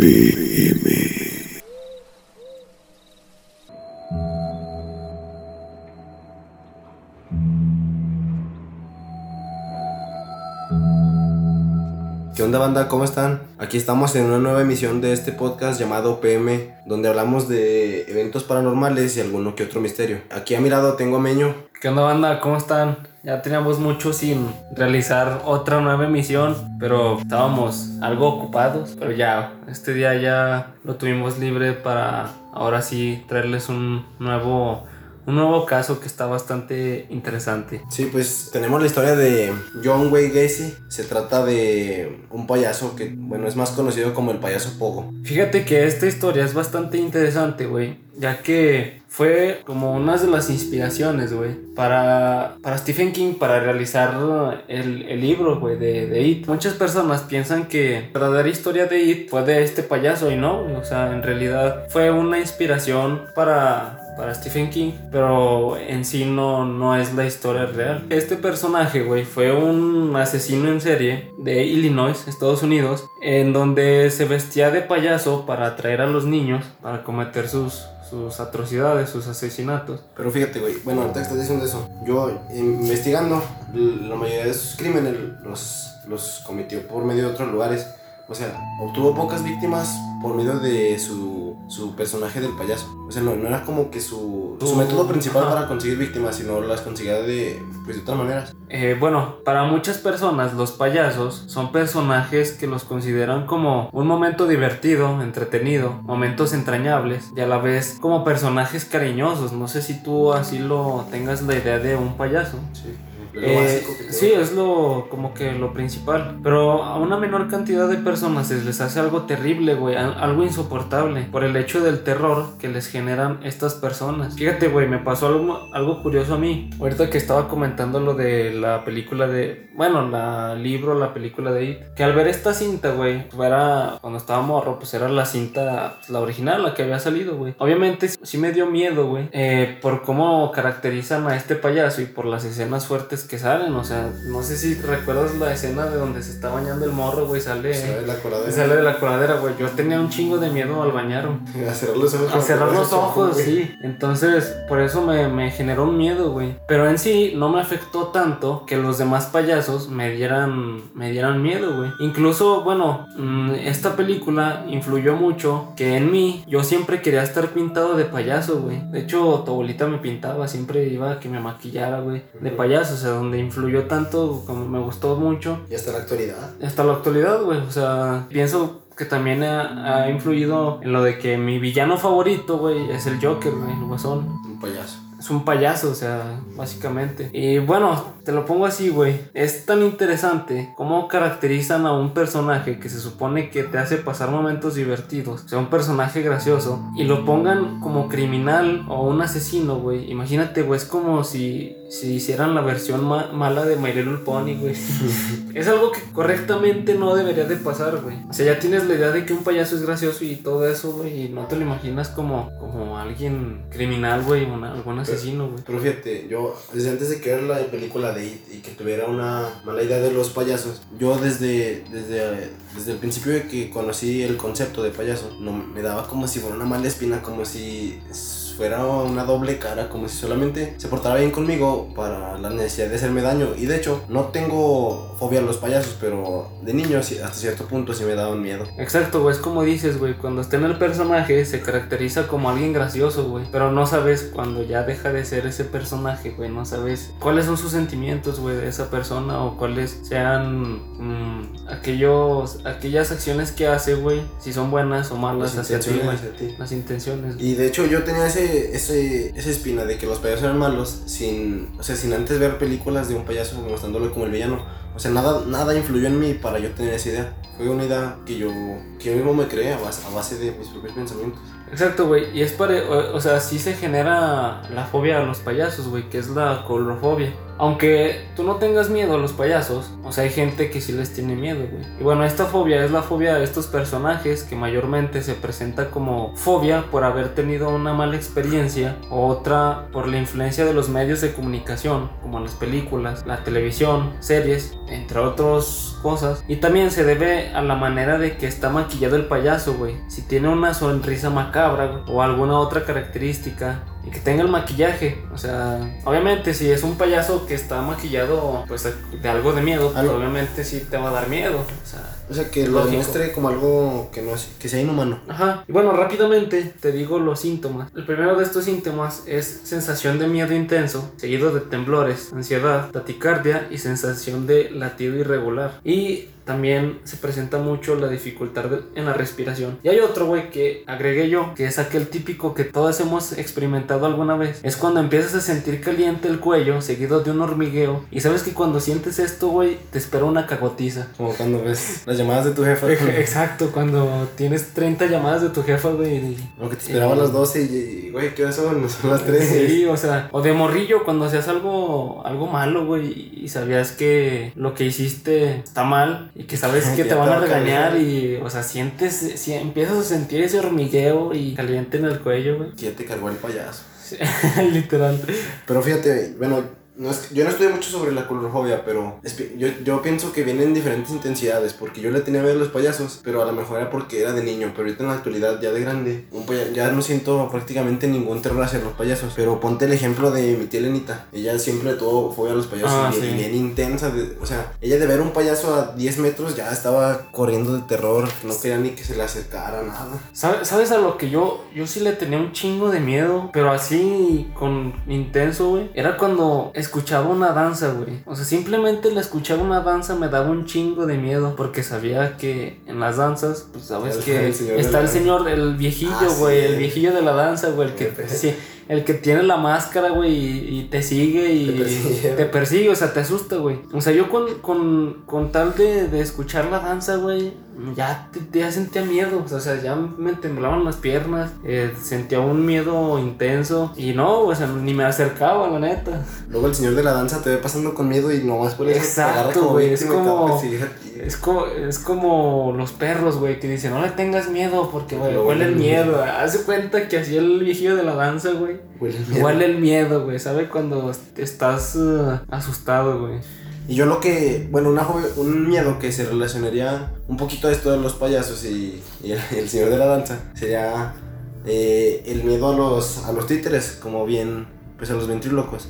¿Qué onda banda? ¿Cómo están? Aquí estamos en una nueva emisión de este podcast llamado PM, donde hablamos de eventos paranormales y alguno que otro misterio. Aquí a mi lado tengo a Meño. ¿Qué onda banda? ¿Cómo están? Ya teníamos mucho sin realizar otra nueva emisión, pero estábamos algo ocupados, pero ya, este día ya lo tuvimos libre para ahora sí traerles un nuevo un nuevo caso que está bastante interesante. Sí, pues tenemos la historia de John Wayne Gacy. Se trata de un payaso que, bueno, es más conocido como el payaso Pogo. Fíjate que esta historia es bastante interesante, güey, ya que fue como una de las inspiraciones, güey, para, para Stephen King para realizar el, el libro, güey, de, de It. Muchas personas piensan que la verdadera historia de It fue de este payaso y no, o sea, en realidad fue una inspiración para para Stephen King, pero en sí no, no es la historia real. Este personaje, güey, fue un asesino en serie de Illinois, Estados Unidos, en donde se vestía de payaso para atraer a los niños para cometer sus, sus atrocidades, sus asesinatos. Pero fíjate, güey, bueno, ahorita estás diciendo eso, yo investigando, la mayoría de sus crímenes los, los cometió por medio de otros lugares. O sea, obtuvo pocas víctimas por medio de su, su personaje del payaso. O sea, no, no era como que su, su método principal para conseguir víctimas, sino las conseguía de, pues, de otras maneras. Eh, bueno, para muchas personas los payasos son personajes que los consideran como un momento divertido, entretenido, momentos entrañables y a la vez como personajes cariñosos. No sé si tú así lo tengas la idea de un payaso. Sí. Eh, sí, es lo como que lo principal. Pero a una menor cantidad de personas se les hace algo terrible, güey, algo insoportable por el hecho del terror que les generan estas personas. Fíjate, güey, me pasó algo, algo curioso a mí. Ahorita que estaba comentando lo de la película de, bueno, la libro, la película de It, que al ver esta cinta, güey, pues era cuando estaba morro, pues era la cinta, la original, la que había salido, güey. Obviamente sí me dio miedo, güey, eh, por cómo caracterizan a este payaso y por las escenas fuertes que salen, o sea, no sé si recuerdas la escena de donde se está bañando el morro, güey, sale, Sale de la coladera. sale de la coladera, güey. Yo tenía un chingo de miedo al bañar, güey. A cerrar los ojos. A cerrar los ojos, sí. Entonces, por eso me, me generó un miedo, güey. Pero en sí, no me afectó tanto que los demás payasos me dieran, me dieran miedo, güey. Incluso, bueno, mm, esta película influyó mucho que en mí yo siempre quería estar pintado de payaso, güey. De hecho, tu abuelita me pintaba, siempre iba a que me maquillara, güey, de payaso. O sea, donde influyó tanto, como me gustó mucho, Y hasta la actualidad. hasta la actualidad, güey. O sea, pienso que también ha, ha influido en lo de que mi villano favorito, güey, es el Joker, güey, el guasón. Un payaso. Es un payaso, o sea, básicamente. Y bueno, te lo pongo así, güey. Es tan interesante cómo caracterizan a un personaje que se supone que te hace pasar momentos divertidos, o sea, un personaje gracioso, y lo pongan como criminal o un asesino, güey. Imagínate, güey, es como si, si hicieran la versión ma- mala de My Little Pony, güey. es algo que correctamente no debería de pasar, güey. O sea, ya tienes la idea de que un payaso es gracioso y todo eso, güey, y no te lo imaginas como, como alguien criminal, güey, una- algún asesino, güey. Pero fíjate, yo desde antes de que ver la película de It y que tuviera una mala idea de los payasos, yo desde, desde, desde el principio de que conocí el concepto de payaso, no, me daba como si fuera una mala espina, como si fuera una doble cara, como si solamente se portara bien conmigo para la necesidad de hacerme daño. Y de hecho, no tengo fobia a los payasos, pero de niño hasta cierto punto sí me daban miedo. Exacto, güey, es como dices, güey, cuando está en el personaje se caracteriza como alguien gracioso, güey, pero no sabes cuando ya deja de ser ese personaje, güey, no sabes cuáles son sus sentimientos, güey, de esa persona o cuáles sean mm, aquellos, aquellas acciones que hace, güey, si son buenas o malas Las hacia ti, las intenciones. Y de hecho yo tenía ese, ese, esa espina de que los payasos eran malos sin, o sea, sin antes ver películas de un payaso mostrándolo como el villano. O sea, nada, nada influyó en mí para yo tener esa idea. Fue una idea que yo, que yo mismo me creé a base, de mis propios pensamientos. Exacto, güey. Y es para. O, sea, sí se genera la fobia a los payasos, güey, que es la colorofobia. Aunque tú no tengas miedo a los payasos, o sea, hay gente que sí les tiene miedo, güey. Y bueno, esta fobia es la fobia de estos personajes que mayormente se presenta como fobia por haber tenido una mala experiencia o otra por la influencia de los medios de comunicación, como las películas, la televisión, series, entre otras cosas. Y también se debe a la manera de que está maquillado el payaso, güey. Si tiene una sonrisa macabra o alguna otra característica y que tenga el maquillaje. O sea, obviamente si es un payaso que está maquillado pues de algo de miedo, pues, obviamente sí te va a dar miedo. O sea, o sea que lo demuestre como algo que no que sea inhumano. Ajá. Y bueno, rápidamente te digo los síntomas. El primero de estos síntomas es sensación de miedo intenso, seguido de temblores, ansiedad, taticardia y sensación de latido irregular. Y también se presenta mucho la dificultad en la respiración. Y hay otro, güey, que agregué yo, que es aquel típico que todos hemos experimentado alguna vez. Es cuando empiezas a sentir caliente el cuello, seguido de un hormigueo. Y sabes que cuando sientes esto, güey, te espera una cagotiza. Como cuando ves las llamadas de tu jefa. Exacto, cuando tienes 30 llamadas de tu jefa, güey. O que te esperaba a las 12 y, güey, ¿qué son? Son las 3. Sí, o sea, o de morrillo cuando hacías algo, algo malo, güey, y sabías que lo que hiciste está mal y que sabes que te van a regañar y, o sea, sientes, si empiezas a sentir ese hormigueo y caliente en el cuello, güey. Que ya te cargó el payaso. literal. Pero fíjate, bueno, no es, yo no estudié mucho sobre la colorfobia, pero yo, yo pienso que viene en diferentes intensidades, porque yo le tenía miedo a los payasos, pero a lo mejor era porque era de niño, pero ahorita en la actualidad, ya de grande, un ya no siento prácticamente ningún terror hacia los payasos. Pero ponte el ejemplo de mi tía Lenita, ella siempre tuvo fobia a los payasos, ah, bien, bien, intensa, o sea, ella de ver un payaso a 10 metros ya estaba corriendo de terror, no quería ni que se le acercara nada. ¿Sabes a lo que yo, yo sí le tenía un chingo de miedo, pero así con intenso, güey? Era cuando escuchaba una danza, güey. O sea, simplemente le escuchaba una danza me daba un chingo de miedo porque sabía que en las danzas, pues sabes que está el señor, el viejillo, ah, güey, el viejillo de la danza, güey, el que sí, el que tiene la máscara, güey, y, te sigue y te persigue. o sea, te asusta, güey. O sea, yo con, con, con tal de, de escuchar la danza, güey, ya, ya sentía miedo, o sea, ya me temblaban las piernas, eh, sentía un miedo intenso y no, o sea, ni me acercaba, la neta. Luego el señor de la danza te ve pasando con miedo y nomás por Exacto, güey, es como, es como, es como los perros, güey, que dicen, no le tengas miedo porque, güey, huele el miedo. Hace cuenta que así el viejillo de la danza, güey. Huele el miedo. Huele el miedo, güey, ¿sabe? Cuando estás uh, asustado, güey. Y yo lo que, bueno, una, un miedo que se relacionaría un poquito a esto de los payasos y, el, señor de la danza sería eh, el miedo a los, a los títeres, como bien, pues a los ventrílocos.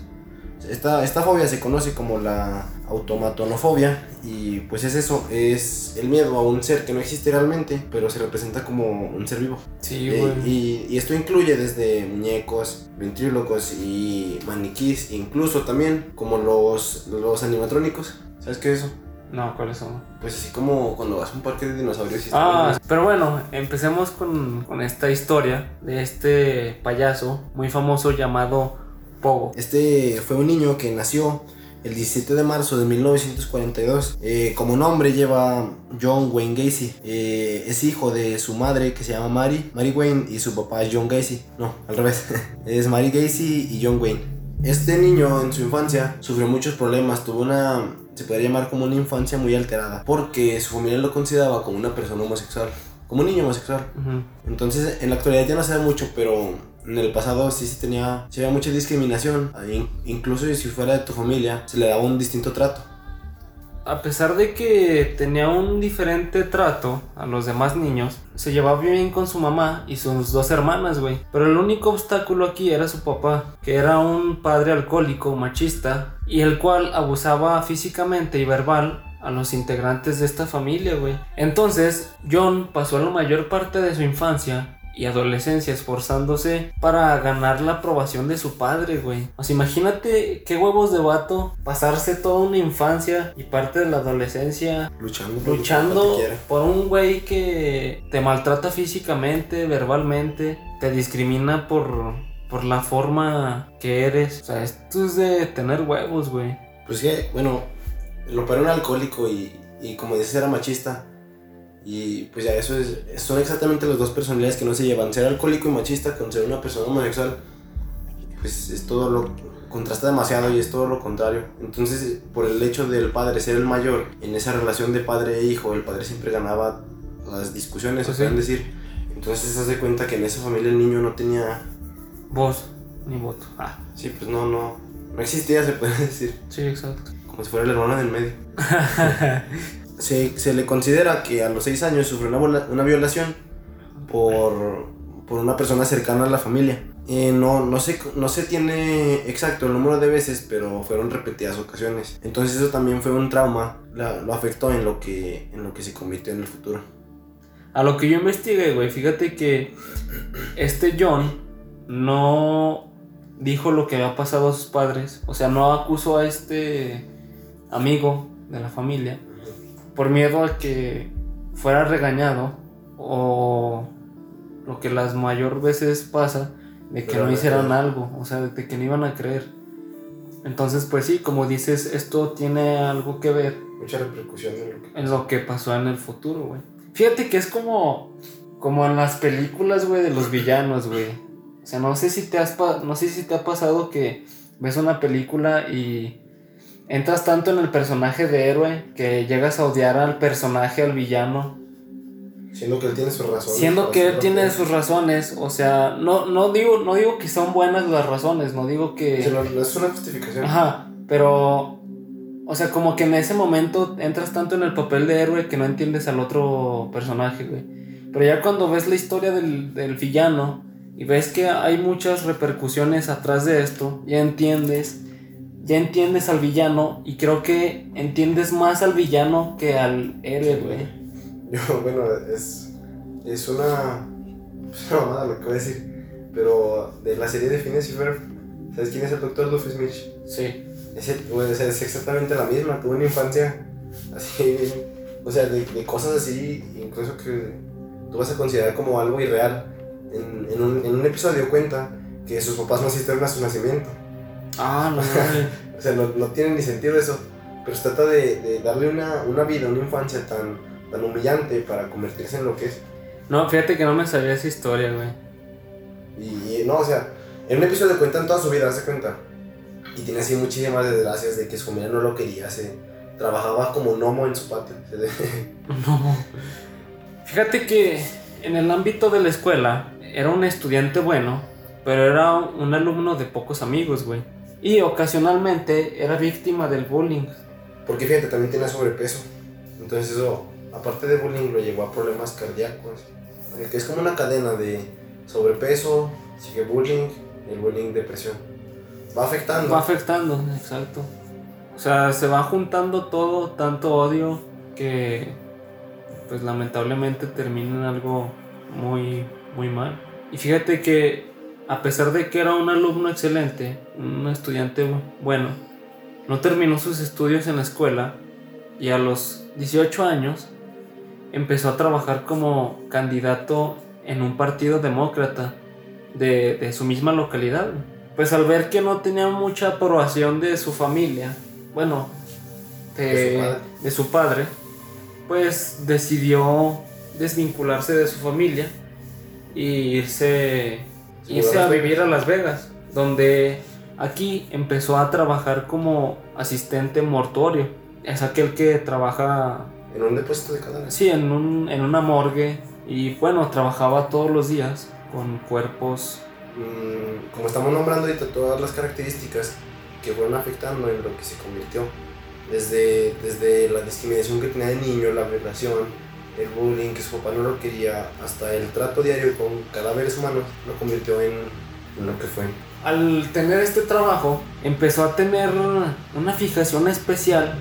Esta, esta fobia se conoce como la automatonofobia y pues es eso, es el miedo a un ser que no existe realmente, pero se representa como un ser vivo. Sí, eh, y, y, esto incluye desde muñecos, ventrílocos y maniquís, incluso también como los, los animatrónicos. ¿Sabes qué es eso? No, ¿cuáles son? Pues así como cuando vas a un parque de dinosaurios. Y ah, pero bueno, empecemos con, con esta historia de este payaso muy famoso llamado Pogo. Este fue un niño que nació el 17 de marzo de 1942. Eh, como nombre lleva John Wayne Gacy. Eh, es hijo de su madre que se llama Mary, Mary Wayne, y su papá es John Gacy. No, al revés. es Mary Gacy y John Wayne. Este niño en su infancia sufrió muchos problemas, tuvo una, se podría llamar como una infancia muy alterada, porque su familia lo consideraba como una persona homosexual, como un niño homosexual. Entonces, en la actualidad ya no sabe mucho, pero en el pasado sí, sí tenía, sí había mucha discriminación. Incluso si fuera de tu familia, se le daba un distinto trato. A pesar de que tenía un diferente trato a los demás niños, se llevaba bien con su mamá y sus dos hermanas, güey. Pero el único obstáculo aquí era su papá, que era un padre alcohólico, machista, y el cual abusaba físicamente y verbal a los integrantes de esta familia, güey. Entonces, John pasó la mayor parte de su infancia y adolescencia esforzándose para ganar la aprobación de su padre, güey. O sea, imagínate qué huevos de vato pasarse toda una infancia y parte de la adolescencia luchando, por, luchando por un güey que te maltrata físicamente, verbalmente, te discrimina por, por la forma que eres. O sea, esto es de tener huevos, güey. Pues que, bueno, lo para un alcohólico y, y como dices era machista y pues ya eso es, son exactamente las dos personalidades que no se llevan, ser alcohólico y machista con ser una persona homosexual. pues es todo lo contrasta demasiado y es todo lo contrario. Entonces, por el hecho del padre ser el mayor, en esa relación de padre e hijo, el padre siempre ganaba las discusiones, Pues se pueden decir. Entonces, se hace cuenta que en esa familia el niño no tenía, Voz ni voto. Ah, sí, pues no, no, no existía, se puede decir, sí, exacto. como si fuera el hermano del medio. se, se le considera que a los 6 años sufrió una, una violación por, por una persona cercana a la familia. Eh, no, no, se, no se tiene exacto el número de veces, pero fueron repetidas ocasiones. Entonces eso también fue un trauma, la- lo afectó en lo, que, en lo que se convirtió en el futuro. A lo que yo investigué, güey, fíjate que este John no dijo lo que había pasado a sus padres. O sea, no acusó a este amigo de la familia por miedo a que fuera regañado o lo que las mayor veces pasa de que Pero no hicieran algo, o sea, de que no iban a creer. Entonces, pues sí, como dices, esto tiene algo que ver Mucha repercusión en lo que... en lo que pasó en el futuro, güey. Fíjate que es como como en las películas, güey, de los villanos, güey. O sea, no sé si te has no sé si te ha pasado que ves una película y entras tanto en el personaje de héroe que llegas a odiar al personaje, al villano, Siendo que él tiene sus razones. siendo que él tiene que- sus razones, o sea, no no digo no digo que son buenas las razones, no digo que Sí, no, no es una justificación. Ajá, pero. O sea, como que en ese momento entras tanto en el papel de héroe que no entiendes al otro personaje, güey. Pero ya cuando ves la historia del, del villano y ves que hay muchas repercusiones atrás de esto, ya entiendes. Ya entiendes al villano y creo que entiendes más al villano que al héroe, güey. Yo, bueno, es, es una, es una mamada lo que voy a decir. Pero de la serie de Phineas y Ferb, ¿sabes quién es el doctor Doofenshmirtz? Sí. Es, el- güey, o sea, es exactamente la misma. Tuvo una infancia así, o sea, de, de cosas así, incluso que tú vas a considerar como algo irreal. En, en, un, en un episodio cuenta que sus papás no asistieron a su nacimiento. Ah, no. O sea, no, no tiene ni sentido eso. Pero se trata de, de darle una, una vida, una infancia tan, tan humillante para convertirse en lo que es. No, fíjate que no me sabía esa historia, güey. Y, y no, o sea, en un episodio cuentan toda su vida, hace cuenta. Y tiene así muchísimas desgracias de que su familia no lo quería, se trabajaba como gnomo en su patio. No. Fíjate que en el ámbito de la escuela era un estudiante bueno, pero era un alumno de pocos amigos, güey. Y ocasionalmente era víctima del bullying. Porque fíjate, también tenía sobrepeso. Entonces eso, aparte de bullying, lo llevó a problemas cardíacos. Que es como una cadena de sobrepeso, sigue bullying, el bullying, depresión. Va afectando. Va afectando, exacto. O sea, se va juntando todo, tanto odio, que pues lamentablemente termina en algo muy, muy mal. Y fíjate que a pesar de que era un alumno excelente, un estudiante bu- bueno, no terminó sus estudios en la escuela y a los 18 años empezó a trabajar como candidato en un partido demócrata de, de su misma localidad. Pues al ver que no tenía mucha aprobación de su familia, bueno, de, De su padre. de su padre, pues decidió desvincularse de su familia y irse, Se irse mudó a vivir a Las Vegas, donde aquí empezó a trabajar como asistente mortuorio. Es aquel que trabaja, En un depósito de cadáveres. sí, en, un, en una morgue y bueno, trabajaba todos los días con cuerpos Mm, como estamos nombrando ahorita todas las características que fueron afectando en lo que se convirtió, desde, desde la discriminación que tenía de niño, la violación, el bullying, que su papá no lo quería, hasta el trato diario con cadáveres humanos, lo convirtió en, lo que fue. al tener este trabajo, empezó a tener una fijación especial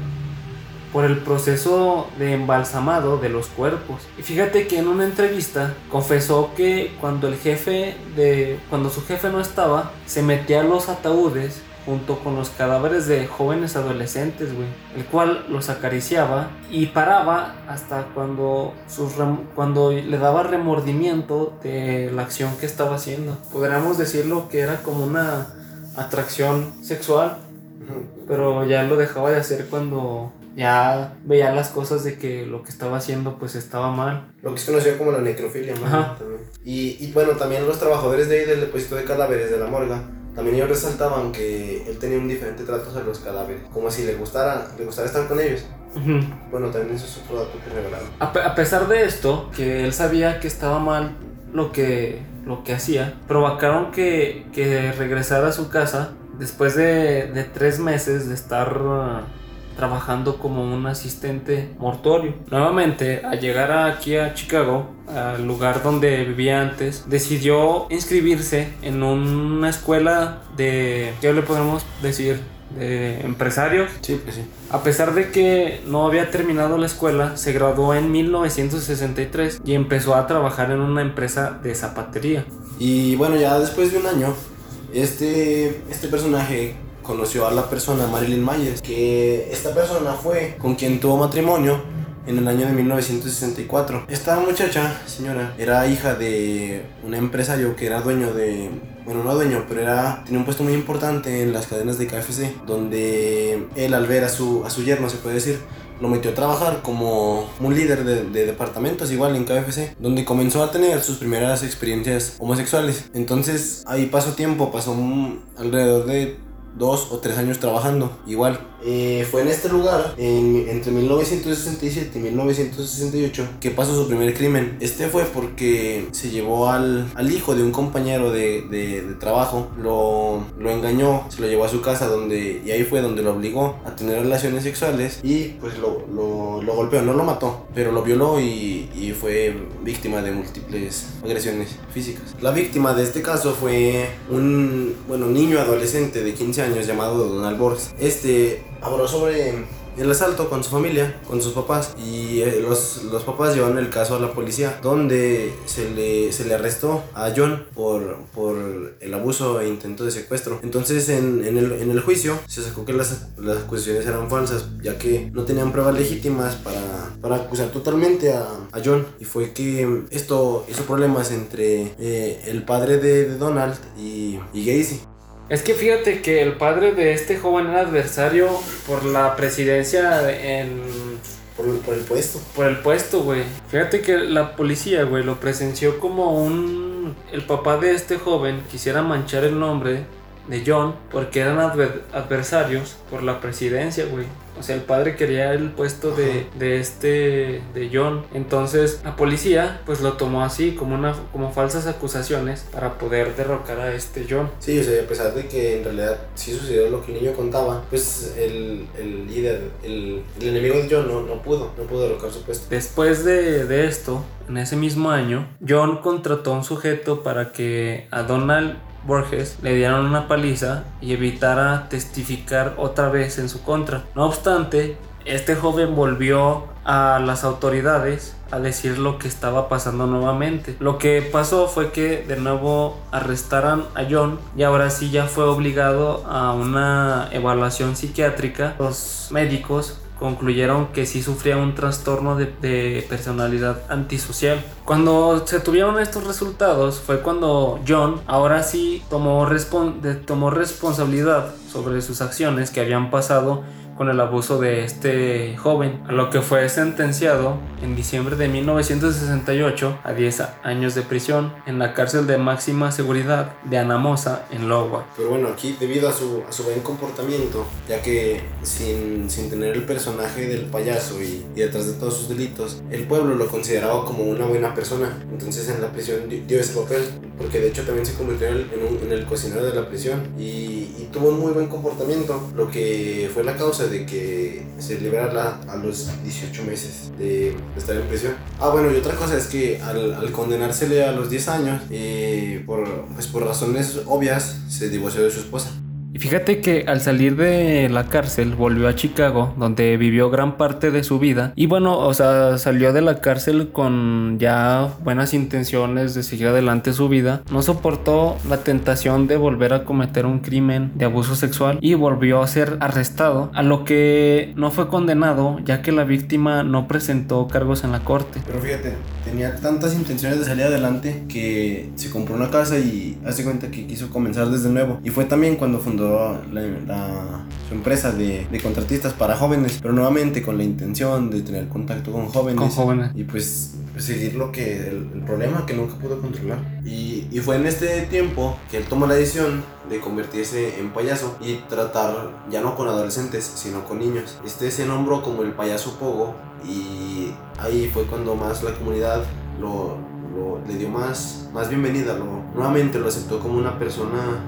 por el proceso de embalsamado de los cuerpos. Y fíjate que en una entrevista confesó que cuando el jefe de cuando su jefe no estaba, se metía a los ataúdes junto con los cadáveres de jóvenes adolescentes, güey, el cual los acariciaba y paraba hasta cuando sus cuando le daba remordimiento de la acción que estaba haciendo. Podríamos decirlo que era como una atracción sexual, pero ya lo dejaba de hacer cuando ya veía las cosas de que lo que estaba haciendo pues estaba mal. Lo que es conocido como la necrofilia, ¿no? Ajá. Y, y bueno, también los trabajadores de ahí del depósito de cadáveres de la morga también ellos resaltaban que él tenía un diferente trato a los cadáveres, como si le gustara, le gustara estar con ellos. Ujú. Bueno, también eso es otro dato que revelaron. A, pe- a pesar de esto, que él sabía que estaba mal lo que, lo que hacía, provocaron que, que regresara a su casa después de, de tres meses de estar uh, trabajando como un asistente mortuorio. Nuevamente, al llegar aquí a Chicago, al lugar donde vivía antes, decidió inscribirse en una escuela de, ¿qué le podemos decir? De empresarios. Sí, pues sí. A pesar de que no había terminado la escuela, se graduó en 1963 y empezó a trabajar en una empresa de zapatería. Y bueno, ya después de un año, este, este personaje conoció a la persona Marilyn Myers, que esta persona fue con quien tuvo matrimonio en el año de 1964. Esta muchacha, señora, era hija de un empresario que era dueño de... Bueno, no dueño, pero era, tenía un puesto muy importante en las cadenas de KFC, donde él al ver a su, a su yerno, se puede decir, lo metió a trabajar como un líder de, de departamentos igual en KFC, donde comenzó a tener sus primeras experiencias homosexuales. Entonces ahí pasó tiempo, pasó alrededor de dos o tres años trabajando igual. Eh, fue en este lugar, en- entre 1967 y 1968, que pasó su primer crimen. Este fue porque se llevó al, al hijo de un compañero de, de- de trabajo, lo, lo engañó, se lo llevó a su casa donde, y ahí fue donde lo obligó a tener relaciones sexuales y pues lo, lo, lo golpeó, no lo mató, pero lo violó y, y fue víctima de múltiples agresiones físicas. La víctima de este caso fue un bueno, niño adolescente de 15 años llamado Donald Borges. Este habló sobre el asalto con su familia, con sus papás y eh, los, los papás llevaron el caso a la policía donde se le, se le arrestó a John por, por el abuso e intento de secuestro. Entonces en, en el, en el juicio se sacó que las, las acusaciones eran falsas ya que no tenían pruebas legítimas para, para acusar totalmente a, a John y fue que esto hizo problemas entre eh, el padre de, de Donald y, y Gacy. Es que fíjate que el padre de este joven era adversario por la presidencia en... Por, por el puesto. por el puesto, güey. Fíjate que la policía, güey, lo presenció como un... El papá de este joven quisiera manchar el nombre de John porque eran adver- adversarios por la presidencia, güey. O sea, el padre quería el puesto de, de este, de John. Entonces, la policía, pues lo tomó así, como, una, como falsas acusaciones para poder derrocar a este John. Sí, o sea, a pesar de que en realidad sí sucedió lo que el niño contaba, pues el, el líder, el, el enemigo de John no, no pudo, no pudo derrocar su puesto. Después de, de esto, en ese mismo año, John contrató a un sujeto para que a Donald Borges le dieran una paliza y evitara testificar otra vez en su contra. No obstante, este joven volvió a las autoridades a decir lo que estaba pasando nuevamente. Lo que pasó fue que de nuevo arrestaran a John y ahora sí ya fue obligado a una evaluación psiquiátrica. Los médicos concluyeron que sí sufría un trastorno de, personalidad antisocial. Cuando se tuvieron estos resultados fue cuando John ahora sí tomó, respon- tomó responsabilidad sobre sus acciones que habían pasado con el abuso de este joven, a lo que fue sentenciado en diciembre de 1968 a 10 años de prisión en la cárcel de máxima seguridad de Anamosa en Iowa. Pero bueno, aquí debido a su, a su buen comportamiento, ya que sin, sin tener el personaje del payaso y, y detrás de todos sus delitos, el pueblo lo consideraba como una buena persona. Entonces en la prisión di- dio ese papel, porque de hecho también se convirtió en un- en el cocinero de la prisión y, y tuvo un muy buen comportamiento, lo que fue la causa de que se a los 18 meses de, estar en prisión. Ah, bueno, y otra cosa es que al, al a los 10 años, eh, por, pues por razones obvias, se divorció de su esposa. Y fíjate que al salir de la cárcel volvió a Chicago, donde vivió gran parte de su vida. Y bueno, o sea, salió de la cárcel con ya buenas intenciones de seguir adelante su vida. No soportó la tentación de volver a cometer un crimen de abuso sexual y volvió a ser arrestado, a lo que no fue condenado ya que la víctima no presentó cargos en la corte. Pero fíjate, tenía tantas intenciones de salir adelante que se compró una casa y hace cuenta que quiso comenzar desde nuevo. Y fue también cuando fundó la, la- su empresa de, de contratistas para jóvenes, pero nuevamente con la intención de tener contacto con jóvenes. Con jóvenes. Y pues seguir lo que el, problema que nunca pudo controlar. Y, y, fue en este tiempo que él tomó la decisión de convertirse en payaso y tratar ya no con adolescentes, sino con niños. Este se nombró como el payaso Pogo y ahí fue cuando más la comunidad lo, lo le dio más, más bienvenida, lo, nuevamente lo aceptó como una persona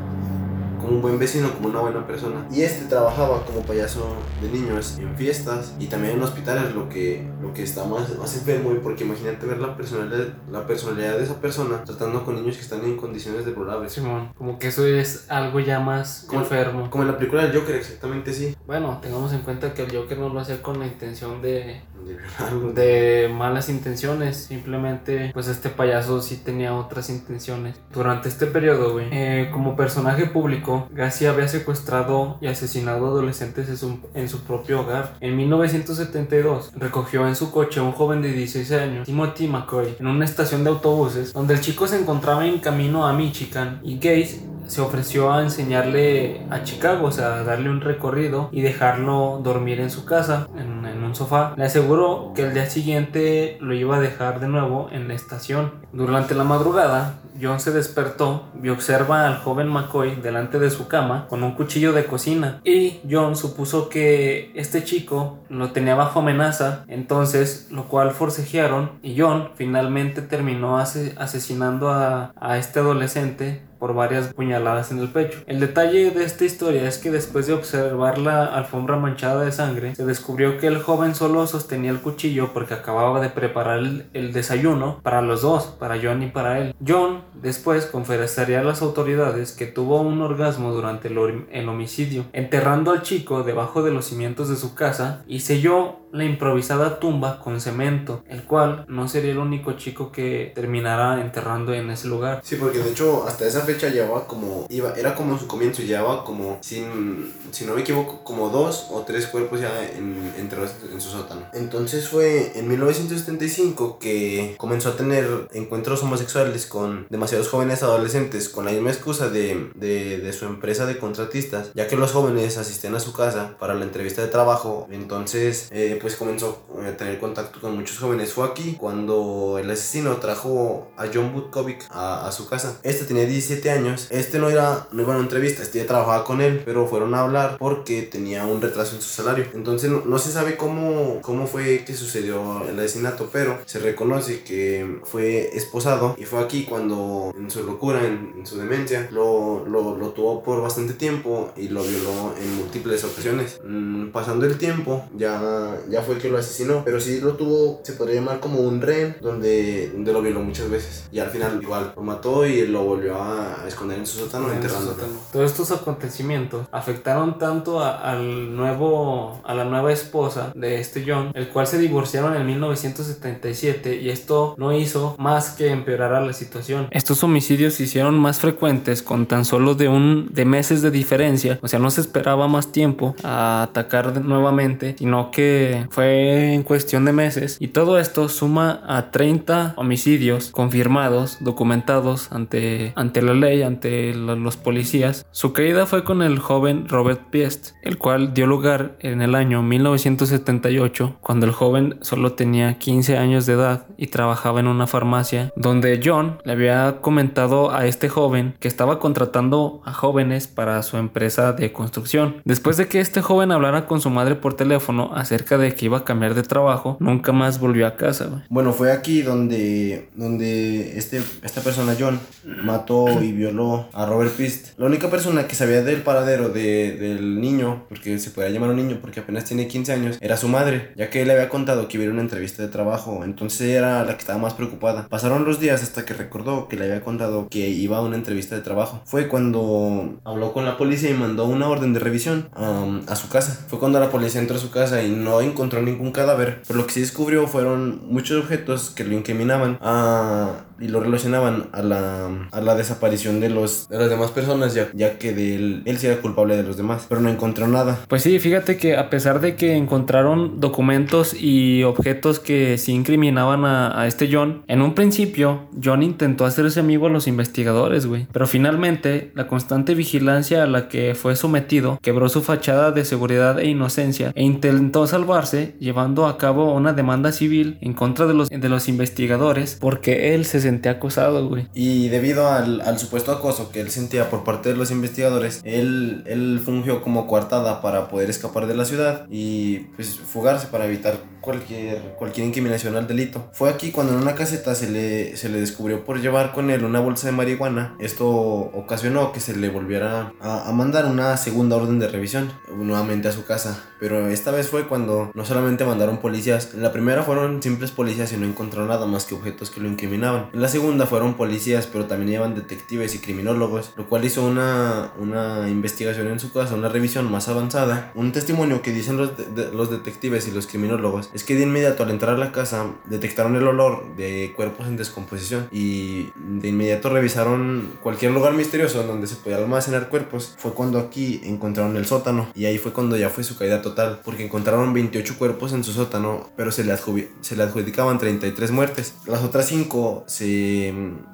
como un buen vecino, como una buena persona. Y este trabajaba como payaso de niños en fiestas y también en hospitales, lo que, lo que está más, más enfermo, porque imagínate ver la personalidad, la personalidad de esa persona tratando con niños que están en condiciones deplorables. Simón, como que eso es algo ya más como, enfermo. Como en la película del Joker, exactamente sí. Bueno, tengamos en cuenta que el Joker no lo hacía con la intención de, de, malas intenciones. Simplemente, pues este payaso sí tenía otras intenciones. Durante este periodo, güey, eh, como personaje público, García había secuestrado y asesinado adolescentes en su, en su, propio hogar. En 1972 recogió en su coche a un joven de 16 años, Timothy McCoy, en una estación de autobuses donde el chico se encontraba en camino a Michigan y Gates se ofreció a enseñarle a Chicago, o sea, darle un recorrido y dejarlo dormir en su casa, en, en, un sofá. Le aseguró que el día siguiente lo iba a dejar de nuevo en la estación. Durante la madrugada, John se despertó y observa al joven McCoy delante de su cama con un cuchillo de cocina y John supuso que este chico lo tenía bajo amenaza, entonces lo cual forcejearon y John finalmente terminó asesinando a, a este adolescente por varias puñaladas en el pecho. El detalle de esta historia es que después de observar la alfombra manchada de sangre, se descubrió que el joven solo sostenía el cuchillo porque acababa de preparar el, desayuno para los dos, para John y para él. John después confesaría a las autoridades que tuvo un orgasmo durante el, homicidio, enterrando al chico debajo de los cimientos de su casa y selló la improvisada tumba con cemento, el cual no sería el único chico que terminara enterrando en ese lugar. Sí, porque de hecho hasta esa fecha llevaba como, iba, era como su comienzo, llevaba como, sin, si no me equivoco, como dos o tres cuerpos ya en, enterrados en su sótano. Entonces fue en 1975 que comenzó a tener encuentros homosexuales con demasiados jóvenes adolescentes con la misma excusa de, de, de su empresa de contratistas, ya que los jóvenes asistían a su casa para la entrevista de trabajo, entonces eh, pues comenzó a tener contacto con muchos jóvenes. Fue aquí cuando el asesino trajo a John Butkovic a, a su casa. Este tenía 17 años. Este no, era, no iba a una entrevista, este ya trabajaba con él, pero fueron a hablar porque tenía un retraso en su salario. Entonces no, se sabe cómo, cómo fue que sucedió el asesinato, pero se reconoce que fue esposado y fue aquí cuando en su locura, en, su demencia, lo, lo, lo, tuvo por bastante tiempo y lo violó en múltiples ocasiones. Mm, pasando el tiempo, ya ya fue que lo asesinó, pero sí lo tuvo, se podría llamar como un rehén, donde, donde lo violó muchas veces. Y al final igual lo mató y lo volvió a esconder en su sótano, enterrando. Todos estos acontecimientos afectaron tanto a, al nuevo, a la nueva esposa de este John, el cual se divorciaron en 1977 y esto no hizo más que empeorar a la situación. Estos homicidios se hicieron más frecuentes con tan solo de un de meses de diferencia, o sea, no se esperaba más tiempo a atacar nuevamente, sino que fue en cuestión de meses y todo esto suma a 30 homicidios confirmados, documentados ante, ante la ley, ante los policías. Su caída fue con el joven Robert Piest, el cual dio lugar en el año 1978 cuando el joven solo tenía 15 años de edad y trabajaba en una farmacia donde John le había comentado a este joven que estaba contratando a jóvenes para su empresa de construcción. Después de que este joven hablara con su madre por teléfono acerca de de que iba a cambiar de trabajo, nunca más volvió a casa, güey. Bueno, fue aquí donde, donde este, esta persona, John, mató y violó a Robert Pist. La única persona que sabía del paradero de, del niño, porque se podía llamar un niño porque apenas tiene 15 años, era su madre, ya que él le había contado que iba a una entrevista de trabajo, entonces era la que estaba más preocupada. Pasaron los días hasta que recordó que le había contado que iba a una entrevista de trabajo. Fue cuando habló con la policía y mandó una orden de revisión um, a su casa. Fue cuando la policía entró a su casa y no encontró ningún cadáver, pero lo que sí descubrió fueron muchos objetos que lo incriminaban. Ah, y lo relacionaban a la, a la desaparición de, los, de las demás personas, ya, ya que de él, él sí era culpable de los demás, pero no encontró nada. Pues sí, fíjate que a pesar de que encontraron documentos y objetos que sí incriminaban a, a este John, en un principio John intentó hacerse amigo a los investigadores, güey, pero finalmente la constante vigilancia a la que fue sometido quebró su fachada de seguridad e inocencia e intentó salvarse llevando a cabo una demanda civil en contra de los, de los investigadores porque él se sentía güey. Y debido al, al supuesto acoso que él sentía por parte de los investigadores, él, él fungió como coartada para poder escapar de la ciudad y pues fugarse para evitar cualquier, cualquier incriminación al delito. Fue aquí cuando en una caseta se le, se le descubrió por llevar con él una bolsa de marihuana. Esto ocasionó que se le volviera a, a mandar una segunda orden de revisión nuevamente a su casa. Pero esta vez fue cuando no solamente mandaron policías, en la primera fueron simples policías y no encontraron nada más que objetos que lo incriminaban. En la segunda fueron policías, pero también llevan detectives y criminólogos, lo cual hizo una, una investigación en su casa, una revisión más avanzada. Un testimonio que dicen los, de- de- los detectives y los criminólogos es que de inmediato al entrar a la casa detectaron el olor de cuerpos en descomposición y de inmediato revisaron cualquier lugar misterioso donde se podía almacenar cuerpos. Fue cuando aquí encontraron el sótano y ahí fue cuando ya fue su caída total porque encontraron 28 cuerpos en su sótano pero se le, se adjudicaban 33 muertes. Las otras 5 se,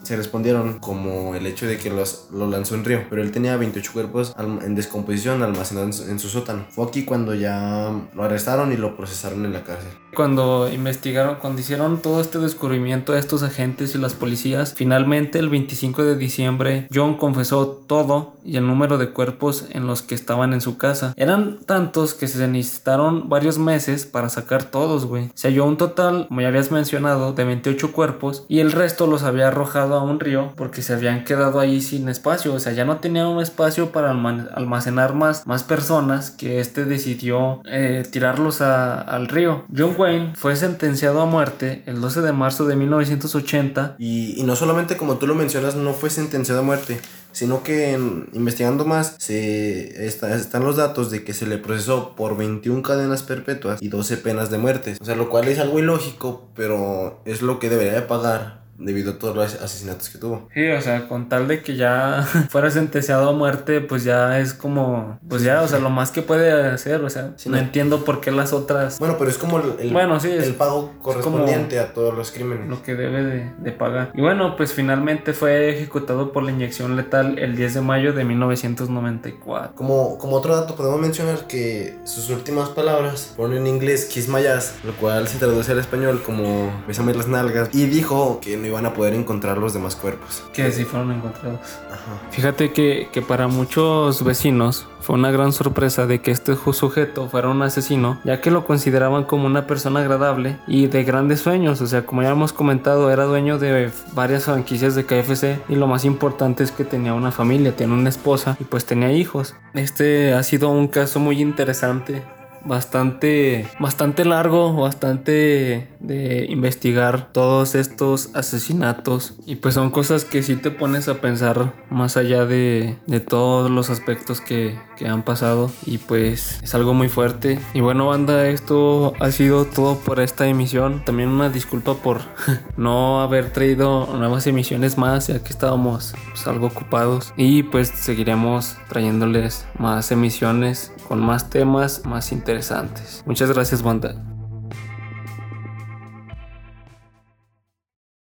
respondieron como el hecho de que los, lo lanzó en río pero él tenía 28 cuerpos en descomposición almacenados en su sótano. Fue aquí cuando ya lo arrestaron y lo procesaron en la cárcel. Cuando investigaron, cuando hicieron todo este descubrimiento de estos agentes y las policías, finalmente el 25 de diciembre John confesó todo y el número de cuerpos en los que estaban en su casa. Eran tantos que se necesitaron varios meses para sacar todos, güey. Se halló un total, como ya habías mencionado, de 28 cuerpos y el resto los había arrojado a un río porque se habían quedado ahí sin espacio. O sea, ya no tenía un espacio para alma- almacenar más, más personas que este decidió eh, tirarlos al río. John Wayne fue sentenciado a muerte el 12 de marzo de 1980 Y, y no solamente como tú lo mencionas, no fue sentenciado a muerte, sino que investigando más se está- están los datos de que se le procesó por 21 cadenas perpetuas y 12 penas de muerte. O sea, lo cual es algo ilógico, pero es lo que debería de pagar debido a todos los asesinatos que tuvo. Sí, o sea, con tal de que ya fuera sentenciado a muerte, pues ya es como, pues ya, o sea, lo más que puede hacer, o sea, Sí, no no. entiendo por qué las otras, Bueno, pero es como el, el- Bueno, sí, es- el pago correspondiente a todos los crímenes. lo que debe de, de pagar. Y bueno, pues finalmente fue ejecutado por la inyección letal el 10 de mayo de 1994. Como, como otro dato, podemos mencionar que sus últimas palabras fueron en inglés Kiss My Ass, lo cual se traduce al español como Bésame las nalgas, y dijo que no iban a poder encontrar los demás cuerpos. Que sí fueron encontrados. Ajá. Fíjate que, que para muchos vecinos fue una gran sorpresa de que este sujeto fuera un asesino, ya que lo consideraban como una persona agradable y de grandes sueños. O sea, como ya hemos comentado, era dueño de varias franquicias de KFC y lo más importante es que tenía una familia, tenía una esposa y pues tenía hijos. Este ha sido un caso muy interesante bastante bastante largo, bastante de investigar todos estos asesinatos. Y pues son cosas que sí te pones a pensar más allá de, de todos los aspectos que, que han pasado. Y pues es algo muy fuerte. Y bueno banda esto ha sido todo por esta emisión. También una disculpa por no haber traído nuevas emisiones más ya que estábamos pues, algo ocupados. Y pues seguiremos trayéndoles más emisiones con más temas más interesantes. Muchas gracias banda